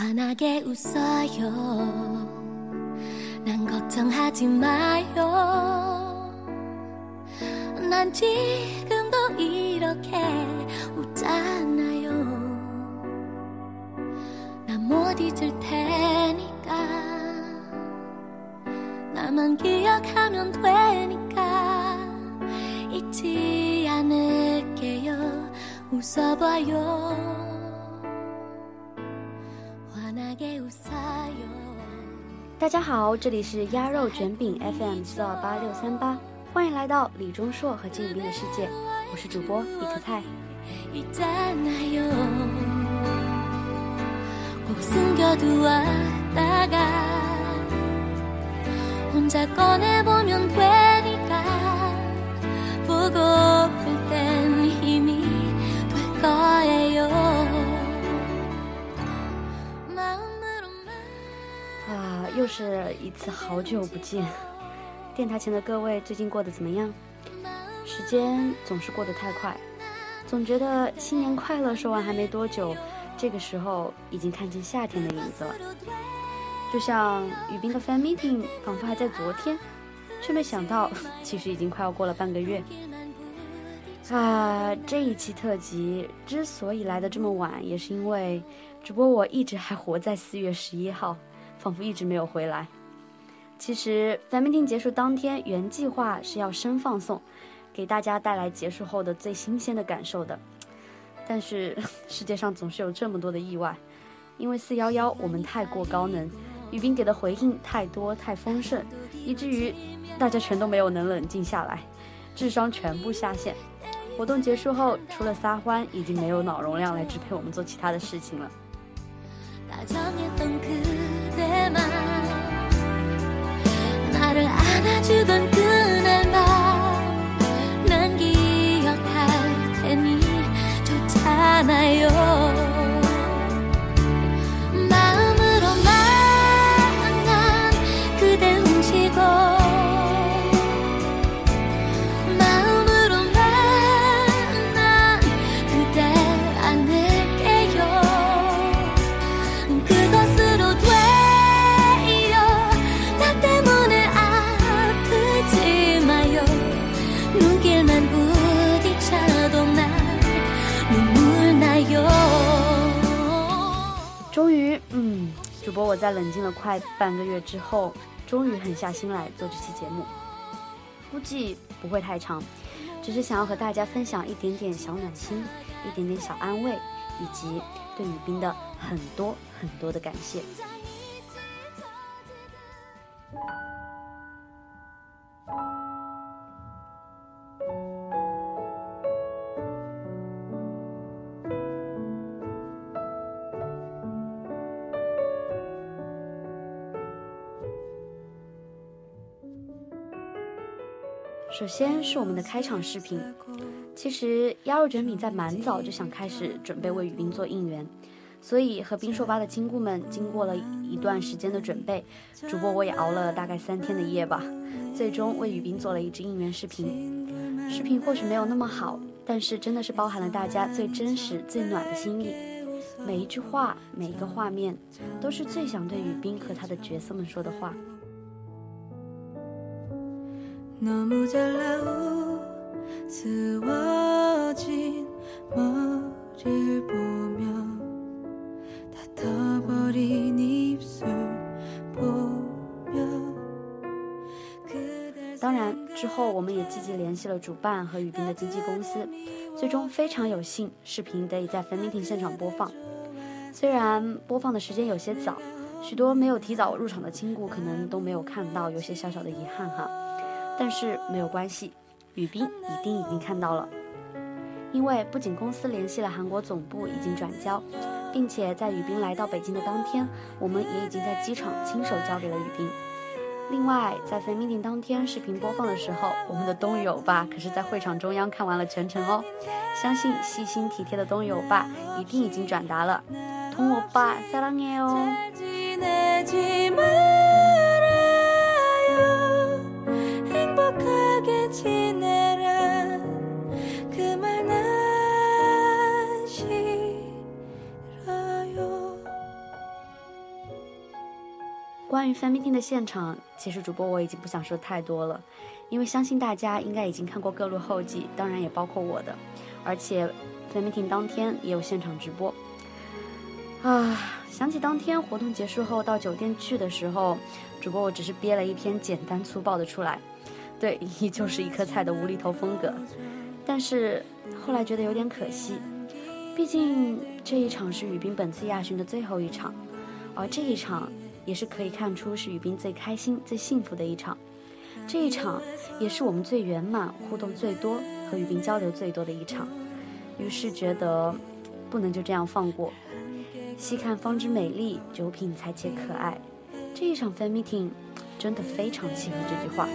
환하게 웃어요. 난 걱정하지 마요. 난 지금도 이렇게 웃잖아요. 난 못 잊을 테니까. 나만 기억하면 되니까. 잊지 않을게요. 웃어봐요. 大家好，这里是鸭肉卷饼 FM 四二八六三八，欢迎来到李钟硕和金宇彬的世界，我是主播一颗菜。又是一次好久不见，电台前的各位最近过得怎么样？时间总是过得太快，总觉得新年快乐说完还没多久，这个时候已经看见夏天的影子了。就像雨冰的 fan meeting 仿佛还在昨天，却没想到 其实已经快要过了半个月。啊，这一期特辑之所以来的这么晚，也是因为主播我一直还活在四月十一号。仿佛一直没有回来。其实，fan meeting 结束当天，原计划是要生放送，给大家带来结束后的最新鲜的感受的。但是，世界上总是有这么多的意外，因为四幺幺我们太过高能，雨冰给的回应太多太丰盛，以至于大家全都没有能冷静下来，智商全部下线。活动结束后，除了撒欢，已经没有脑容量来支配我们做其他的事情了。 안아주던 그날만 난 기억할 테니 좋잖아요 快半个月之后，终于狠下心来做这期节目，估计不会太长，只是想要和大家分享一点点小暖心，一点点小安慰，以及对女兵的很多很多的感谢。首先是我们的开场视频。其实鸭肉卷饼在蛮早就想开始准备为雨冰做应援，所以和冰硕吧的亲故们经过了一段时间的准备，主播我也熬了大概三天的夜吧，最终为雨冰做了一支应援视频。视频或许没有那么好，但是真的是包含了大家最真实、最暖的心意。每一句话，每一个画面，都是最想对雨冰和他的角色们说的话。너무 잘 나우스워진 머리를 보며 닫아버린 입술 보며 当然，之后我们也积极联系了主办和雨冰的经纪公司，最终非常有幸，视频得以在 fan meeting 现场播放。虽然播放的时间有些早，许多没有提早入场的亲故可能都没有看到，有些小小的遗憾哈。 但是没有关系，雨冰一定已经看到了，因为不仅公司联系了韩国总部已经转交，并且在雨冰来到北京的当天，我们也已经在机场亲手交给了雨冰。另外，在飞 meeting 当天视频播放的时候，我们的东友爸可是在会场中央看完了全程哦。相信细心体贴的东友爸一定已经转达了，通我爸撒浪耶哦。关于 fanming 的现场，其实主播我已经不想说太多了，因为相信大家应该已经看过各路后记，当然也包括我的，而且 fanming 当天也有现场直播。啊，想起当天活动结束后到酒店去的时候，主播我只是憋了一篇简单粗暴的出来，对，依旧是一颗菜的无厘头风格，但是后来觉得有点可惜，毕竟这一场是雨冰本次亚巡的最后一场，而这一场。也是可以看出是雨冰最开心、最幸福的一场，这一场也是我们最圆满、互动最多、和雨冰交流最多的一场。于是觉得不能就这样放过。细看方知美丽，酒品才且可爱。这一场 fan meeting 真的非常契合这句话。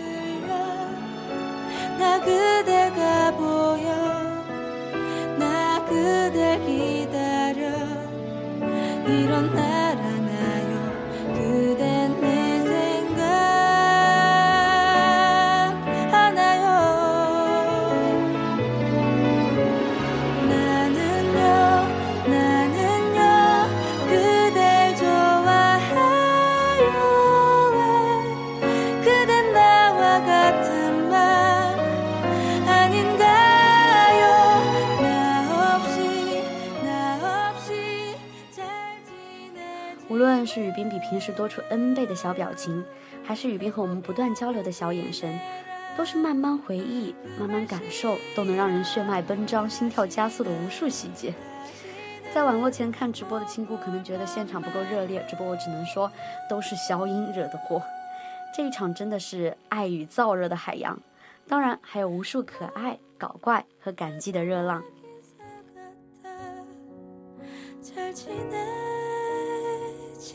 平时多出 N 倍的小表情，还是雨冰和我们不断交流的小眼神，都是慢慢回忆、慢慢感受，都能让人血脉奔张、心跳加速的无数细节。在网络前看直播的亲姑可能觉得现场不够热烈，只不过我只能说，都是小音惹的祸。这一场真的是爱与燥热的海洋，当然还有无数可爱、搞怪和感激的热浪。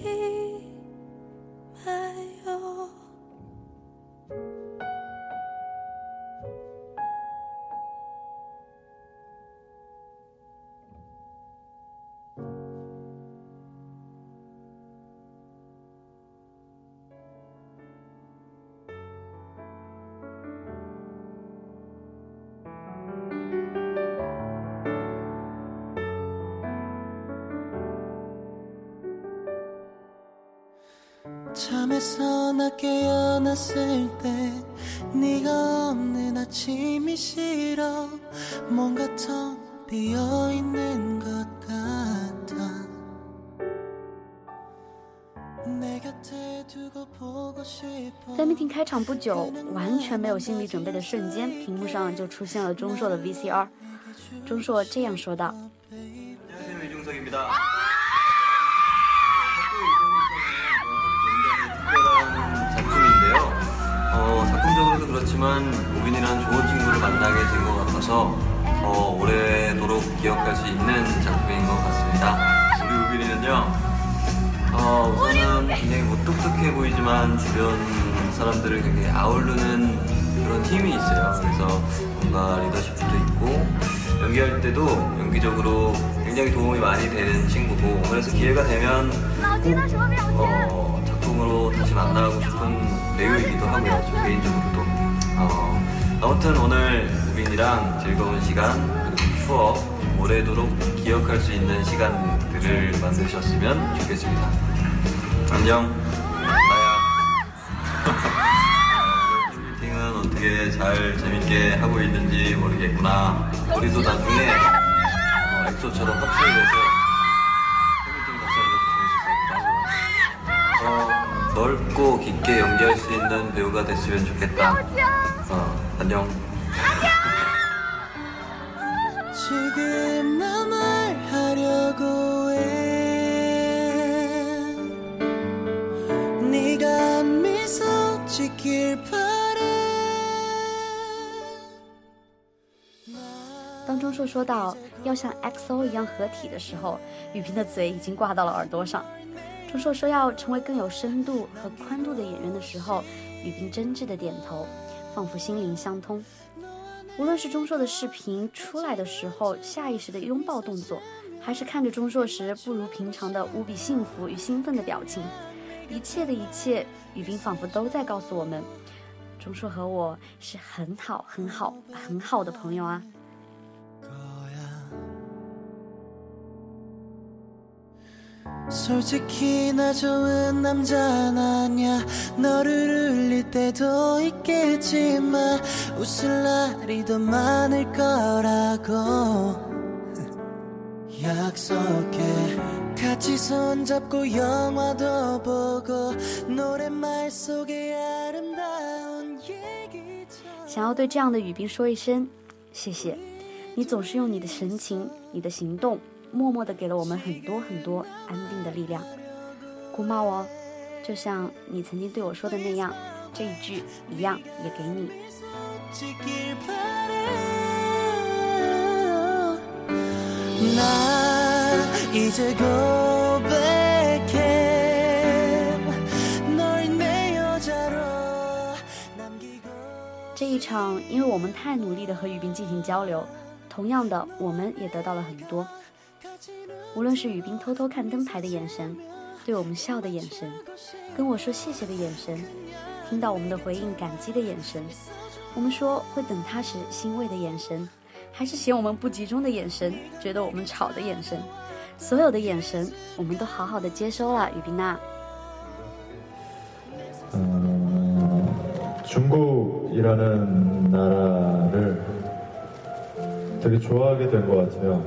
一 在 meeting 开场不久，完全没有心理准备的瞬间，屏幕上就出现了钟硕的 VCR。钟硕这样说道。 작품적으로도 그 ” 렇지만 우빈이란 좋은 친구를 만나게 된 것 같아서 더 오래도록 기억할 수 있는 작품인 것 같습니다. 우리 우빈이는요, 어, 우선은 굉장히 뭐 똑똑해 보이지만 주변 사람들을 굉장히 아우르는 그런 힘이 있어요. 그래서 뭔가 리더십도 있고 연기할 때도 연기적으로 굉장히 도움이 많이 되는 친구고 그래서 기회가 되면 꼭 어, 작품으로 다시 만나고 싶은 배우이기도 하고요. 저 개인적으로도. 어, 아무튼 오늘 우빈이랑 즐거운 시간 그리고 추억 오래도록 기억할 수 있는 시간들을 만드셨으면 좋겠습니다. 안녕. 나야. 팬미팅은 어떻게 잘 재밌게 하고 있는지 모르겠구나. 우리도 나중에 어, 엑소처럼 합체를 해서 팬미팅 같이 하는 것도 재밌을 것. 어, 넓고 깊게 연기할 수 있는 배우가 됐으면 좋겠다. 어, 안녕. 지금 나 말하려고 해 네가 미소 짓길 바래 当钟硕说到要像 XO 一样合体的时候，雨萍的嘴已经挂到了耳朵上。钟硕说要成为更有深度和宽度的演员的时候，雨萍真挚的点头， 仿佛心灵相通。无论是钟硕的视频出来的时候下意识的拥抱动作，还是看着钟硕时不如平常的无比幸福与兴奋的表情，一切的一切，雨冰仿佛都在告诉我们，钟硕和我是很好很好很好的朋友啊。솔직히 나 좋은 남자는 아니야 너를 울릴 때도 있겠지만 웃을 날이 더 많을 거라고 약속해 같이 손잡고 영화도 보고 노랫말 속에 아름다운 얘기처럼 想要对这样的雨冰说一声谢谢，你总是用你的神情、你的行动， 默默地给了我们很多很多安定的力量。姑妈哦，就像你曾经对我说的那样，这一句一样也给你。这一场，因为我们太努力的和雨冰进行交流，同样的，我们也得到了很多。无论是雨冰偷偷看灯牌的眼神，对我们笑的眼神，跟我说谢谢的眼神，听到我们的回应感激的眼神，我们说会等他时欣慰的眼神，还是嫌我们不集中的眼神，觉得我们吵的眼神，所有的眼神，我们都好好的接收了，雨冰娜。 어, 중국이라는 나라를 되게 좋아하게 된 것 같아요.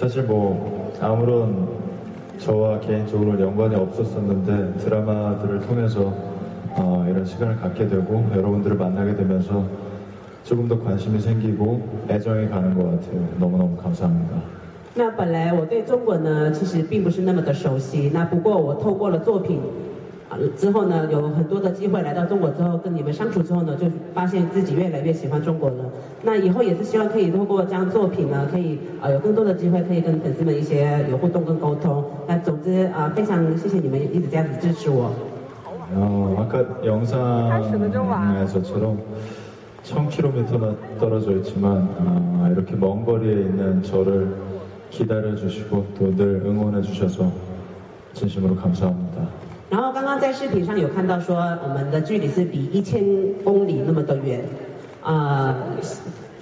어, 사실 뭐 아무런 저와 개인적으로 연관이 없었었는데 드라마들을 통해서 어, 이런 시간을 갖게 되고 여러분들을 만나게 되면서 조금 더 관심이 생기고 애정이 가는 것 같아요. 너무너무 감사합니다. 那本来我对中国呢，其实并不是那么的熟悉。那不过我透过了作品，啊 之后呢，有很多的机会来到中国之后，跟你们相处之后呢，就发现自己越来越喜欢中国了。那以后也是希望可以透过这样作品呢，可以啊有更多的机会可以跟粉丝们一些有互动跟沟通。那总之啊，非常谢谢你们一直这样子支持我。 어, 아까 영상에서처럼 1000km나 떨어져 있지만 아, 이렇게 먼 거리에 있는 저를 기다려 주시고 또 늘 응원해 주셔서 진심으로 감사합니다. 然后刚刚在视频上有看到说，我们的距离是比一千公里那么的远，啊、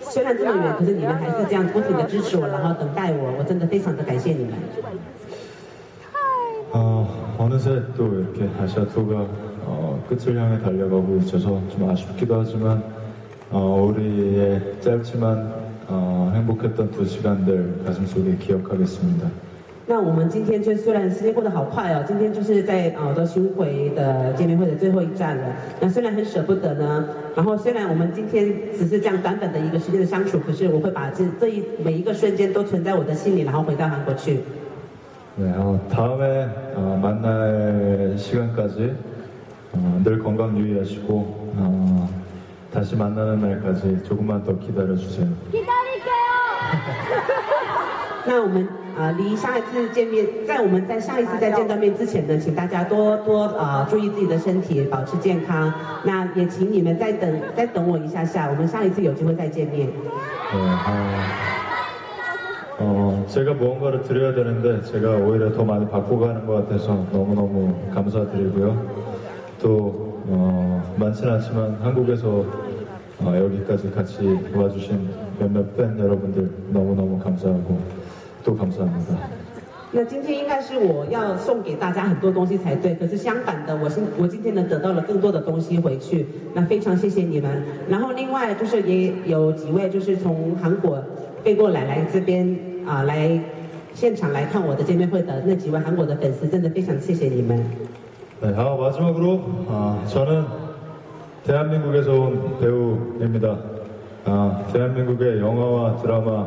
虽然这么远，可是你们还是这样不停的支持我，然后等待我，我真的非常的感谢你们。 어, 어느새 또 이렇게 아시아 투어가 어, 끝을 향해 달려가고 있어서 좀 아쉽기도 하지만 어, 우리의 짧지만 어, 행복했던 두 시간들 가슴속에 기억하겠습니다. 那我们今天就虽然时间过得好快哦，今天就是在呃的巡回的见面会的最后一站了。那虽然很舍不得呢，然后虽然我们今天只是这样短短的一个时间的相处，可是我会把这这一每一个瞬间都存在我的心里，然后回到韩国去。 네, 어, 다음에 어, 만날 시간까지 어, 늘 건강 유의하시고 어, 다시 만나는 날까지 조금만 더 기다려 주세요. 那我们啊、离下一次见面，在我们在下一次再见到面之前呢，请大家多多啊、注意自己的身体，保持健康。那也请你们再等再等我一下下，我们下一次有机会再见面。 네, 어, 어, 제가 무언가를 드려야 되는데 제가 오히려 더 많이 받고 가는 것 같아서 너무너무 감사드리고요. 또 어, 많지는 않지만 한국에서 어, 여기까지 같이 와주신 몇몇 팬 여러분들 너무너무 감사하고 또 감사합니다. 那今天应该是我要送给大家很多东西才对，可是相反的，我今我今天呢得到了更多的东西回去，那非常谢谢你们。然后另外就是也有几位就是从韩国飞过来来这边啊、来现场来看我的见面会的那几位韩国的粉丝，真的非常谢谢你们。 네, 아, 마지막으로 아, 저는 대한민국에서 온 배우입니다. 아, 대한민국의 영화와 드라마,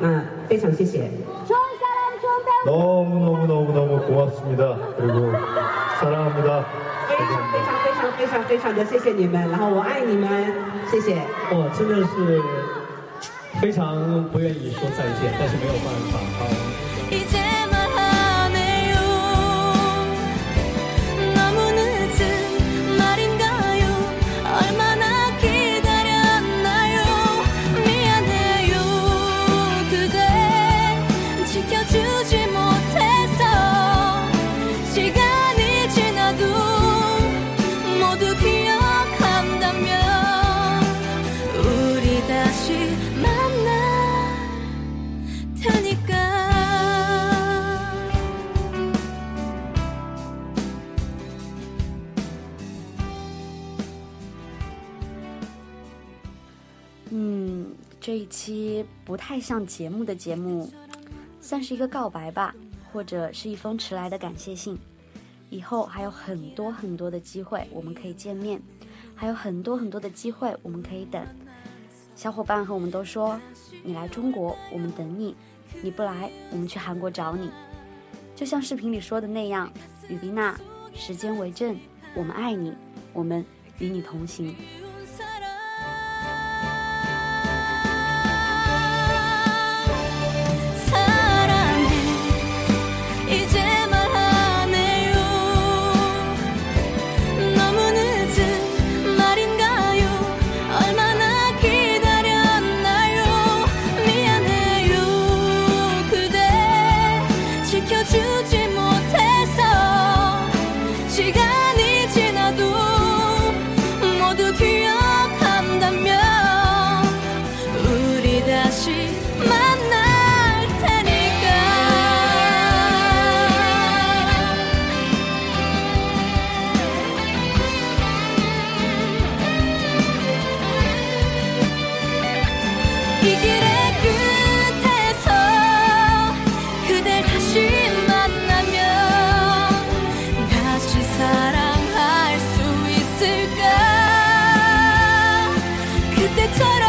那非常谢谢。 너무너무너무너무 고맙습니다. 그리고 사랑합니다. 非常非常非常非常非常的谢谢你们，然后我爱你们，谢谢。我真的是非常不愿意说再见，但是没有办法啊。 이제 말하네 慢慢这一期不太像节目的节目，算是一个告白吧，或者是一封迟来的感谢信，以后还有很多很多的机会我们可以见面，还有很多很多的机会我们可以等。小伙伴和我们都说，你来中国，我们等你；你不来，我们去韩国找你。就像视频里说的那样，雨迪娜，时间为证，我们爱你，我们与你同行。got